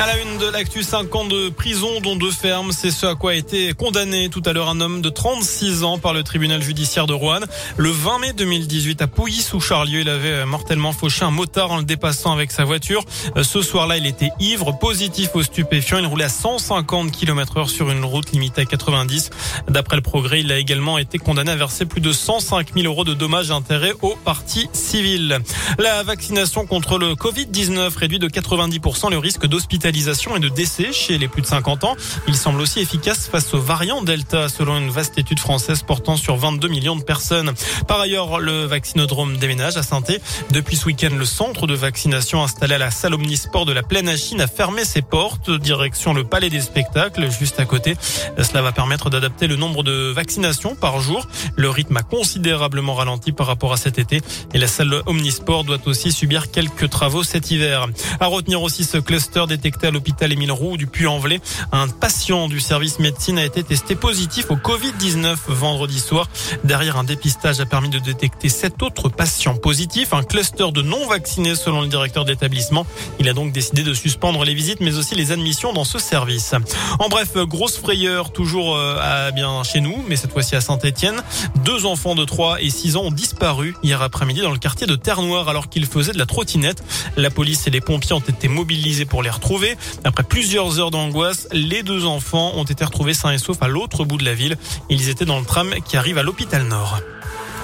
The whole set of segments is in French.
À la une de l'actu, 5 ans de prison, dont deux fermes. C'est ce à quoi a été condamné tout à l'heure un homme de 36 ans par le tribunal judiciaire de Rouen. Le 20 mai 2018, à Pouilly, sous Charlieu, il avait mortellement fauché un motard en le dépassant avec sa voiture. Ce soir-là, il était ivre, positif aux stupéfiants. Il roulait à 150 km heure sur une route limitée à 90. D'après le progrès, il a également été condamné à verser plus de 105 000 euros de dommages et intérêts au parti civil. La vaccination contre le Covid-19 réduit de 90% le risque d'hospitalisation et de décès chez les plus de 50 ans. Il semble aussi efficace face aux variants Delta, selon une vaste étude française portant sur 22 millions de personnes. Par ailleurs, le vaccinodrome déménage à saint Depuis ce week-end, le centre de vaccination installé à la salle Omnisport de la Plaine à Chine a fermé ses portes, direction le Palais des Spectacles, juste à côté. Cela va permettre d'adapter le nombre de vaccinations par jour. Le rythme a considérablement ralenti par rapport à cet été et la salle Omnisport doit aussi subir quelques travaux cet hiver. À retenir aussi ce cluster détecté à l'hôpital Émile Roux du Puy-en-Velay. Un patient du service médecine a été testé positif au Covid-19 vendredi soir. Derrière un dépistage a permis de détecter sept autres patients positifs, un cluster de non vaccinés selon le directeur d'établissement. Il a donc décidé de suspendre les visites mais aussi les admissions dans ce service. En bref, grosse frayeur toujours euh, à bien chez nous, mais cette fois-ci à Saint-Etienne. Deux enfants de 3 et 6 ans ont disparu hier après-midi dans le quartier de Terre-Noire alors qu'ils faisaient de la trottinette. La police et les pompiers ont été mobilisés pour les retrouver. Après plusieurs heures d'angoisse, les deux enfants ont été retrouvés sains et saufs à l'autre bout de la ville. Ils étaient dans le tram qui arrive à l'hôpital Nord.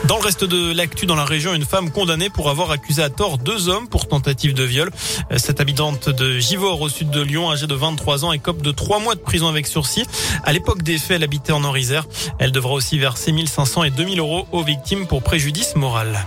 Dans le reste de l'actu dans la région, une femme condamnée pour avoir accusé à tort deux hommes pour tentative de viol. Cette habitante de Givors au sud de Lyon, âgée de 23 ans, écope de trois mois de prison avec sursis. À l'époque des faits, elle habitait en Orisère. Elle devra aussi verser 1500 et 2000 euros aux victimes pour préjudice moral.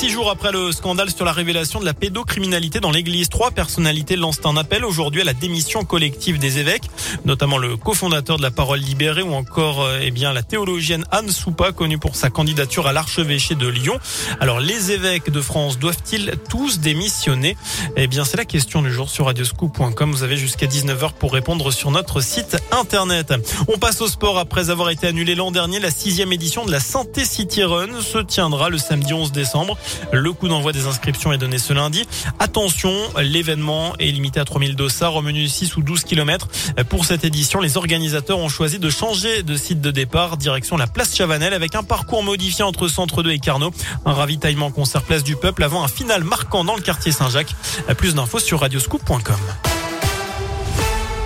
Six jours après le scandale sur la révélation de la pédocriminalité dans l'église, trois personnalités lancent un appel aujourd'hui à la démission collective des évêques, notamment le cofondateur de la Parole libérée ou encore euh, eh bien la théologienne Anne Soupa, connue pour sa candidature à l'archevêché de Lyon. Alors les évêques de France doivent-ils tous démissionner? Eh bien c'est la question du jour sur radioscoop.com. Vous avez jusqu'à 19h pour répondre sur notre site internet. On passe au sport après avoir été annulé l'an dernier. La sixième édition de la Santé City Run se tiendra le samedi 11 décembre. Le coup d'envoi des inscriptions est donné ce lundi. Attention, l'événement est limité à 3000 dossards au menu 6 ou 12 km. Pour cette édition, les organisateurs ont choisi de changer de site de départ, direction la place Chavanel, avec un parcours modifié entre Centre 2 et Carnot. Un ravitaillement concert place du peuple avant un final marquant dans le quartier Saint-Jacques. Plus d'infos sur radioscoop.com.